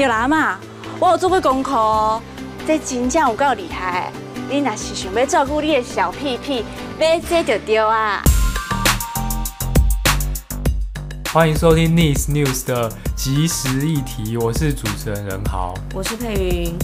对啦嘛，我有做过功课哦，这真正有够厉害。你若是想要照顾你的小屁屁，买这就对啊。欢迎收听 Nice News 的即时议题，我是主持人任豪，我是佩云。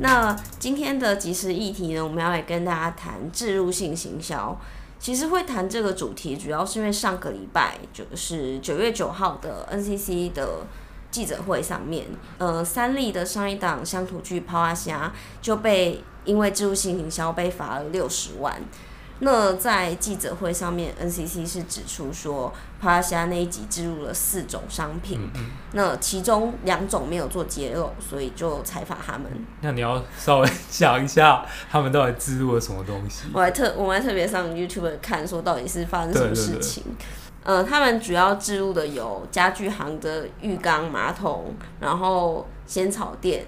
那今天的即时议题呢，我们要来跟大家谈置入性行销。其实会谈这个主题，主要是因为上个礼拜就是九月九号的 NCC 的记者会上面，呃，三立的上一档乡土剧《抛阿虾》就被因为植入性营销被罚了六十万。那在记者会上面，NCC 是指出说，帕拉西亚那一集置入了四种商品，嗯嗯，那其中两种没有做揭露，所以就采访他们。那你要稍微想一下，他们到底置入了什么东西？我还特我们还特别上 YouTube 看，说到底是发生什么事情。呃，他们主要置入的有家具行的浴缸、马桶，然后仙草店、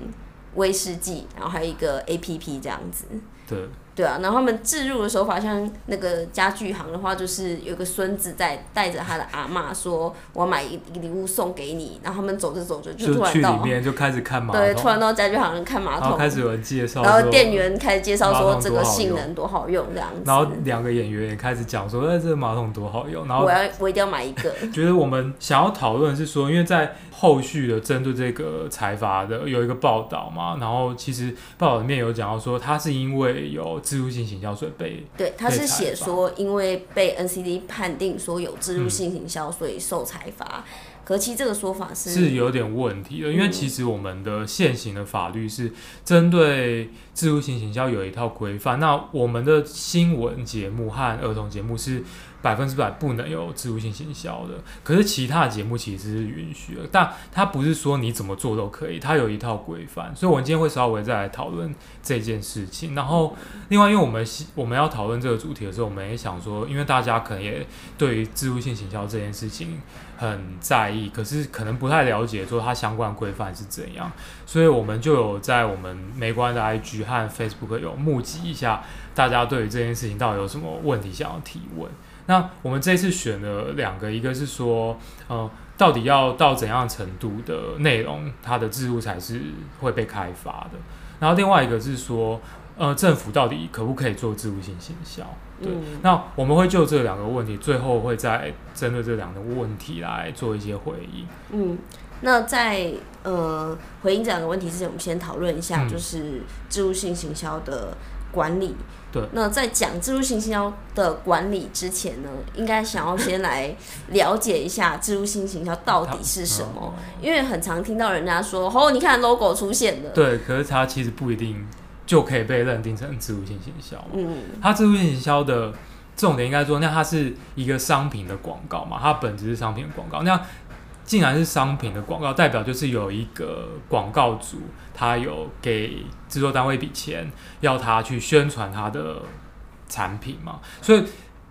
威士忌，然后还有一个 APP 这样子。对。对啊，然后他们置入的手法，像那个家具行的话，就是有个孙子在带着他的阿嬷说：“我买一个礼物送给你。”然后他们走着走着就突然到就去里面就开始看马桶，对，突然到家具行看马桶，然后开始有人介绍，然后店员开始介绍说这个性能多好用这样子，然后两个演员也开始讲说：“哎，这个马桶多好用。”然后我要我一定要买一个。觉 得我们想要讨论是说，因为在后续的针对这个财阀的有一个报道嘛，然后其实报道里面有讲到说，他是因为有置入性行销。被对，他是写说，因为被 NCD 判定说有置入性行销，所以受裁罚。嗯、可其实这个说法是是有点问题的，因为其实我们的现行的法律是针对置入性行销有一套规范。那我们的新闻节目和儿童节目是。百分之百不能有置入性行销的，可是其他的节目其实是允许的，但它不是说你怎么做都可以，它有一套规范，所以我们今天会稍微再来讨论这件事情。然后，另外，因为我们我们要讨论这个主题的时候，我们也想说，因为大家可能也对于置入性行销这件事情很在意，可是可能不太了解说它相关规范是怎样，所以我们就有在我们美观的 IG 和 Facebook 有募集一下大家对于这件事情到底有什么问题想要提问。那我们这次选了两个，一个是说，呃，到底要到怎样程度的内容，它的制度才是会被开发的。然后另外一个是说，呃，政府到底可不可以做制度性行销？对。嗯。那我们会就这两个问题，最后会再针对这两个问题来做一些回应。嗯，那在呃回应这两个问题之前，我们先讨论一下，就是植入性行销的管理。对，那在讲植入性行销的管理之前呢，应该想要先来了解一下植入性行销到底是什么，因为很常听到人家说，哦，你看 logo 出现了。对，可是它其实不一定就可以被认定成置入性行销。嗯，它置入性行销的重点应该说，那它是一个商品的广告嘛，它本质是商品的广告。那既然是商品的广告，代表就是有一个广告主，他有给制作单位一笔钱，要他去宣传他的产品嘛，所以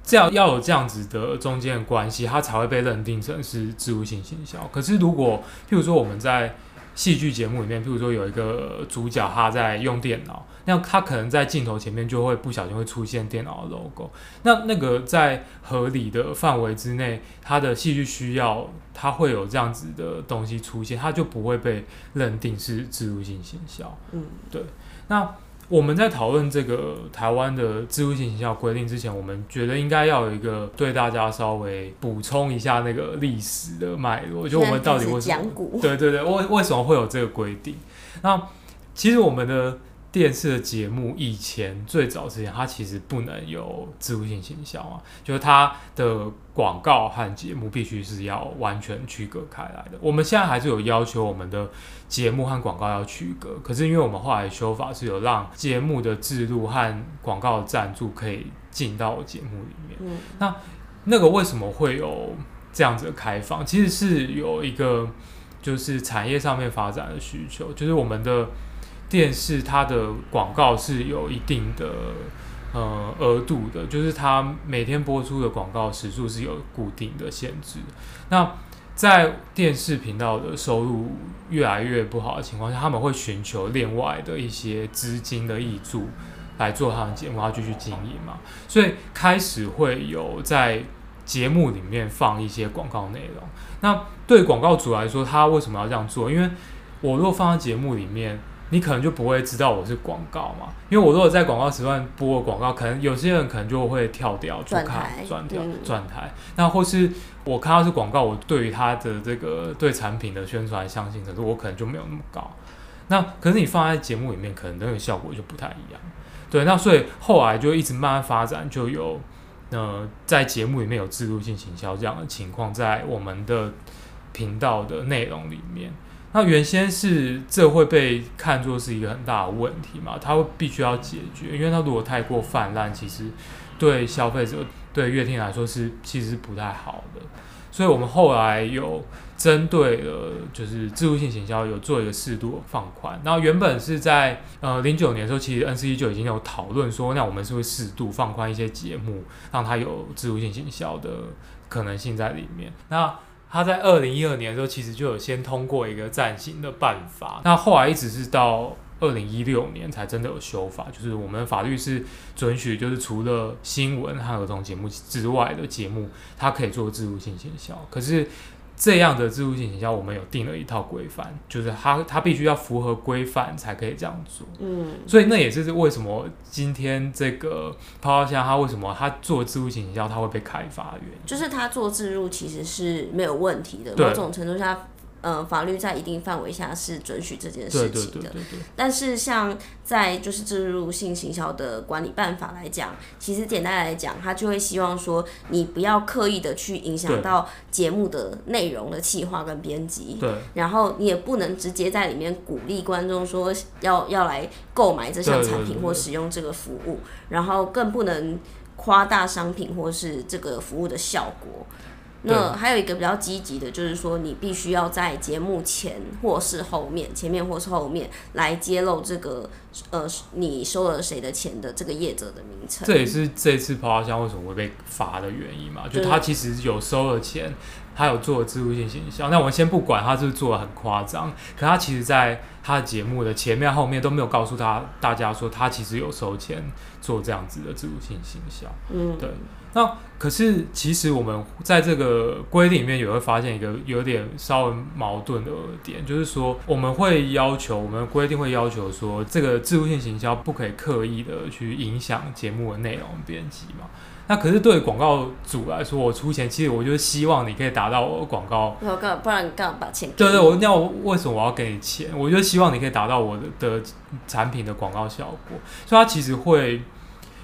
这样要有这样子的中间的关系，它才会被认定成是置入性行销。可是如果譬如说我们在戏剧节目里面，譬如说有一个主角他在用电脑，那他可能在镜头前面就会不小心会出现电脑的 logo，那那个在合理的范围之内，他的戏剧需要，他会有这样子的东西出现，他就不会被认定是植入性行销。嗯，对，那。我们在讨论这个台湾的自主性形象规定之前，我们觉得应该要有一个对大家稍微补充一下那个历史的脉络，就我们到底为什么？对对对，为为什么会有这个规定？那其实我们的。电视的节目以前最早之前，它其实不能有植入性行销啊，就是它的广告和节目必须是要完全区隔开来的。我们现在还是有要求我们的节目和广告要区隔，可是因为我们后来修法是有让节目的制度和广告的赞助可以进到节目里面。嗯，那那个为什么会有这样子的开放？其实是有一个就是产业上面发展的需求，就是我们的。电视它的广告是有一定的呃额度的，就是它每天播出的广告时数是有固定的限制。那在电视频道的收入越来越不好的情况下，他们会寻求另外的一些资金的挹注来做他们节目，要继续经营嘛。所以开始会有在节目里面放一些广告内容。那对广告主来说，他为什么要这样做？因为我如果放在节目里面，你可能就不会知道我是广告嘛。因为我如果在广告时段播广告，可能有些人可能就会跳掉去看，转掉转台。那或是我看到是广告，我对于他的这个对产品的宣传相信程度，我可能就没有那么高。那可是你放在节目里面，可能那个效果就不太一样。对，那所以后来就一直慢慢发展，就有呃在节目里面有制度性行销这样的情况，在我们的频道的内容里面。那原先是这会被看作是一个很大的问题嘛，它会必须要解决，因为它如果太过泛滥，其实对消费者、对乐听来说是其实不太好的。所以我们后来有。针对了就是置入性行销有做一个适度的放宽，然后原本是在呃零九年的时候，其实 NCE 就已经有讨论说，那我们是会适度放宽一些节目，让它有置入性行销的可能性在里面。那他在二零一二年的时候，其实就有先通过一个暂行的办法，那后来一直是到二零一六年才真的有修法，就是我们法律是准许，就是除了新闻和儿童节目之外的节目，它可以做制度性行销，可是。这样的自助性行销，我们有定了一套规范，就是它它必须要符合规范才可以这样做。嗯，所以那也是为什么今天这个泡泡箱它为什么它做自助性行销它会被开发的原因，就是它做自助其实是没有问题的，某种程度下。呃，法律在一定范围下是准许这件事情的，但是像在就是置入性行销的管理办法来讲，其实简单来讲，他就会希望说，你不要刻意的去影响到节目的内容的企划跟编辑，对，然后你也不能直接在里面鼓励观众说要要来购买这项产品或使用这个服务，然后更不能夸大商品或是这个服务的效果。那还有一个比较积极的，就是说你必须要在节目前或是后面，前面或是后面来揭露这个呃你收了谁的钱的这个业者的名称。这也是这次泡泡箱为什么会被罚的原因嘛？就他其实有收了钱，他有做置入性行销。那我们先不管他是不是做的很夸张，可他其实在他的节目的前面后面都没有告诉他大家说他其实有收钱做这样子的置入性行销。嗯，对。那可是，其实我们在这个规定里面也会发现一个有点稍微矛盾的点，就是说我们会要求，我们规定会要求说，这个置入性行销不可以刻意的去影响节目的内容编辑嘛。那可是对广告主来说，我出钱，其实我就是希望你可以达到我的广告。不然你干嘛把钱？对对，我那我为什么我要给你钱？我就希望你可以达到我的的产品的广告效果，所以它其实会。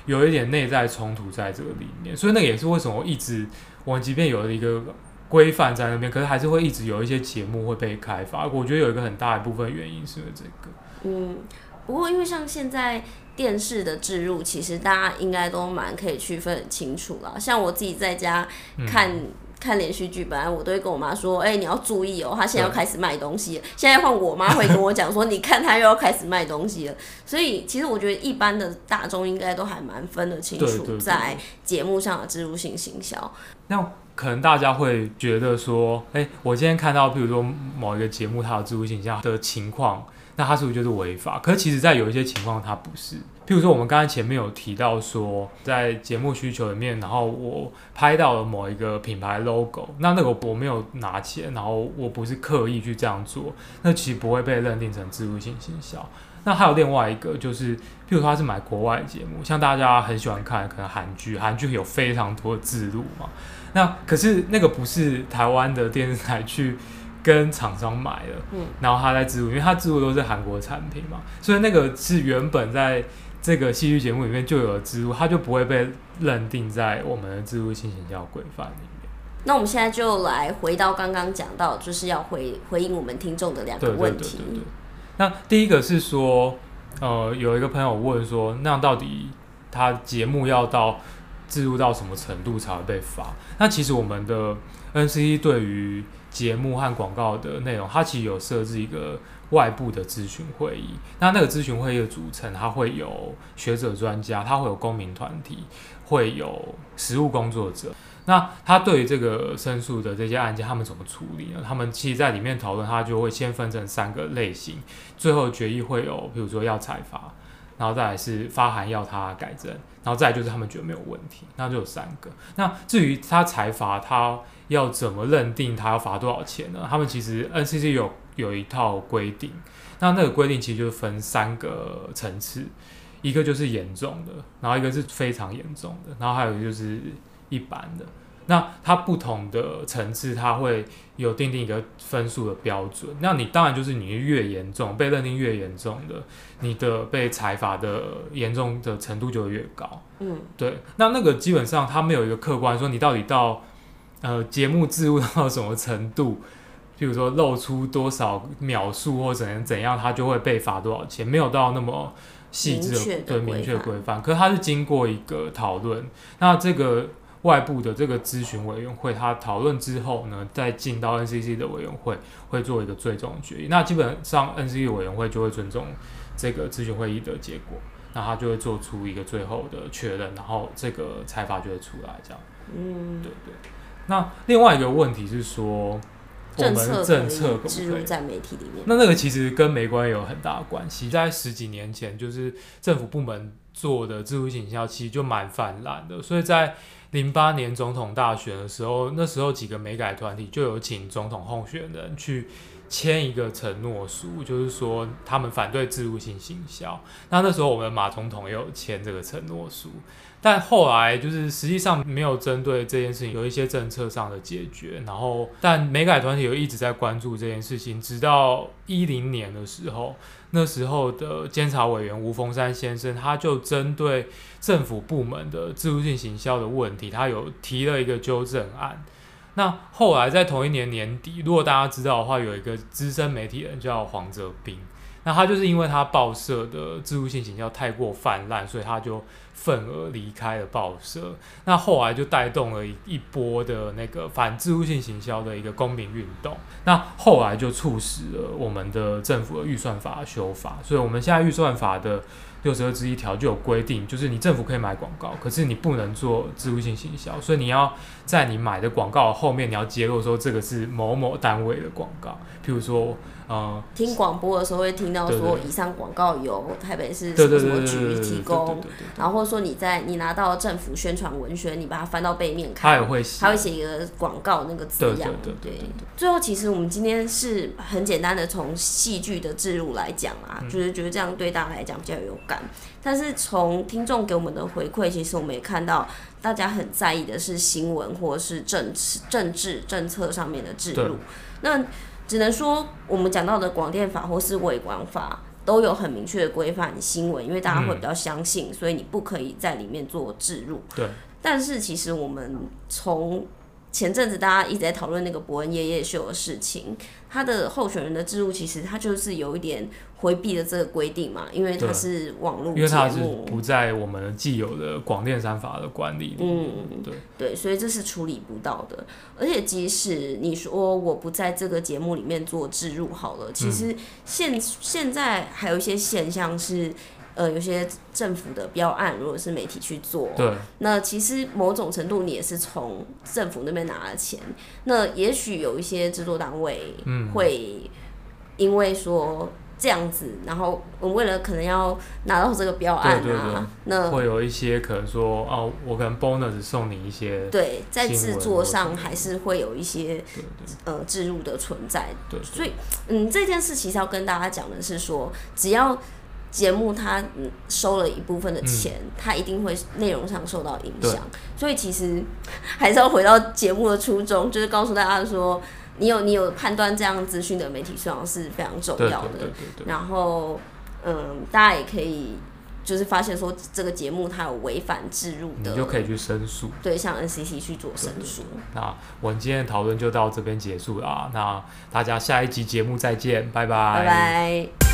有一点内在冲突在这个里面，所以那个也是为什么我一直，我即便有了一个规范在那边，可是还是会一直有一些节目会被开发。我觉得有一个很大一部分原因是因为这个。嗯，不过因为像现在电视的置入，其实大家应该都蛮可以区分很清楚了。像我自己在家看。嗯看连续剧，本来我都会跟我妈说：“哎、欸，你要注意哦，他现在要开始卖东西了。”现在换我妈会跟我讲说：“你看他又要开始卖东西了。”所以其实我觉得一般的大众应该都还蛮分得清楚，在节目上的植入性行销。那可能大家会觉得说：“哎、欸，我今天看到，比如说某一个节目它有植入性行销的情况，那它是不是就是违法？”可是其实，在有一些情况，它不是。譬如说，我们刚才前面有提到说，在节目需求里面，然后我拍到了某一个品牌 logo，那那个我没有拿钱，然后我不是刻意去这样做，那其实不会被认定成植入性行销。那还有另外一个，就是譬如说他是买国外节目，像大家很喜欢看可能韩剧，韩剧有非常多的置入嘛，那可是那个不是台湾的电视台去跟厂商买的，嗯，然后他在置入，因为他置入都是韩国产品嘛，所以那个是原本在。这个戏剧节目里面就有置入，它就不会被认定在我们的置入性行销规范里面。那我们现在就来回到刚刚讲到，就是要回回应我们听众的两个问题。对对对对对。那第一个是说，呃，有一个朋友问说，那到底他节目要到置入到什么程度才会被罚？那其实我们的 NCC 对于节目和广告的内容，它其实有设置一个。外部的咨询会议，那那个咨询会议的组成，它会有学者专家，它会有公民团体，会有实务工作者。那他对于这个申诉的这些案件，他们怎么处理呢？他们其实在里面讨论，他就会先分成三个类型，最后决议会有，比如说要裁罚，然后再来是发函要他改正，然后再来就是他们觉得没有问题，那就有三个。那至于他裁罚，他要怎么认定他要罚多少钱呢？他们其实 NCC 有有一套规定，那那个规定其实就是分三个层次，一个就是严重的，然后一个是非常严重的，然后还有一个就是一般的。那它不同的层次，它会有定定一个分数的标准。那你当然就是你越严重，被认定越严重的，你的被裁罚的严重的程度就会越高。嗯，对。那那个基本上它没有一个客观说你到底到呃节目置入到什么程度，譬如说露出多少秒数或怎样怎样，它就会被罚多少钱，没有到那么细致的对明确规范。可是它是经过一个讨论，那这个。外部的这个咨询委员会，他讨论之后呢，再进到 NCC 的委员会，会做一个最终决议。那基本上 NCC 委员会就会尊重这个咨询会议的结果，那他就会做出一个最后的确认，然后这个裁罚就会出来，这样。嗯，对对。那另外一个问题是说，我们的政策可不可以置入在媒体里面？那那个其实跟媒观有很大的关系。在十几年前，就是政府部门做的置入性行销其实就蛮泛滥的，所以在零八年总统大选的时候，那时候几个美改团体就有请总统候选人去签一个承诺书，就是说他们反对自入性行销。那那时候我们马总统也有签这个承诺书，但后来就是实际上没有针对这件事情有一些政策上的解决。然后，但媒改团体有一直在关注这件事情，直到一零年的时候。那时候的监察委员吴峰山先生，他就针对政府部门的制度性行销的问题，他有提了一个纠正案。那后来在同一年年底，如果大家知道的话，有一个资深媒体人叫黄泽斌，那他就是因为他报社的制度性行销太过泛滥，所以他就。份额离开了报社，那后来就带动了一波的那个反置入性行销的一个公民运动，那后来就促使了我们的政府的预算法修法，所以我们现在预算法的六十二之一条就有规定，就是你政府可以买广告，可是你不能做置入性行销，所以你要在你买的广告后面你要揭露说这个是某某单位的广告，譬如说。嗯，听广播的时候会听到说，以上广告由台北市什么什么局提供，然后说你在你拿到政府宣传文宣，你把它翻到背面看，他也会写，他会写一个广告那个字样。对，对，对，最后其实我们今天是很简单的从戏剧的置入来讲啊，嗯、就是觉得这样对大家来讲比较有感。但是从听众给我们的回馈，其实我们也看到大家很在意的是新闻或者是政治、政治政策上面的置入。那只能说，我们讲到的广电法或是伪广法都有很明确的规范新闻，因为大家会比较相信，所以你不可以在里面做置入。对。但是其实我们从前阵子大家一直在讨论那个伯恩夜夜秀的事情，他的候选人的置入其实他就是有一点回避了这个规定嘛，因为他是网络因为他是不在我们既有的广电三法的管理里面。嗯，对对，所以这是处理不到的。而且即使你说我不在这个节目里面做置入好了，其实现、嗯、现在还有一些现象是。呃，有些政府的标案，如果是媒体去做，对，那其实某种程度你也是从政府那边拿了钱。那也许有一些制作单位会因为说这样子，嗯、然后我们为了可能要拿到这个标案啊，那会有一些可能说哦，我可能 bonus 送你一些，对，在制作上还是会有一些呃置入的存在。对，所以嗯，这件事其实要跟大家讲的是说，只要。节目它收了一部分的钱，嗯、它一定会内容上受到影响，所以其实还是要回到节目的初衷，就是告诉大家说，你有你有判断这样资讯的媒体素养是非常重要的。然后，嗯，大家也可以就是发现说这个节目它有违反制入的，你就可以去申诉。对，向 NCC 去做申诉。那我们今天的讨论就到这边结束了啊，那大家下一集节目再见，拜拜。拜拜。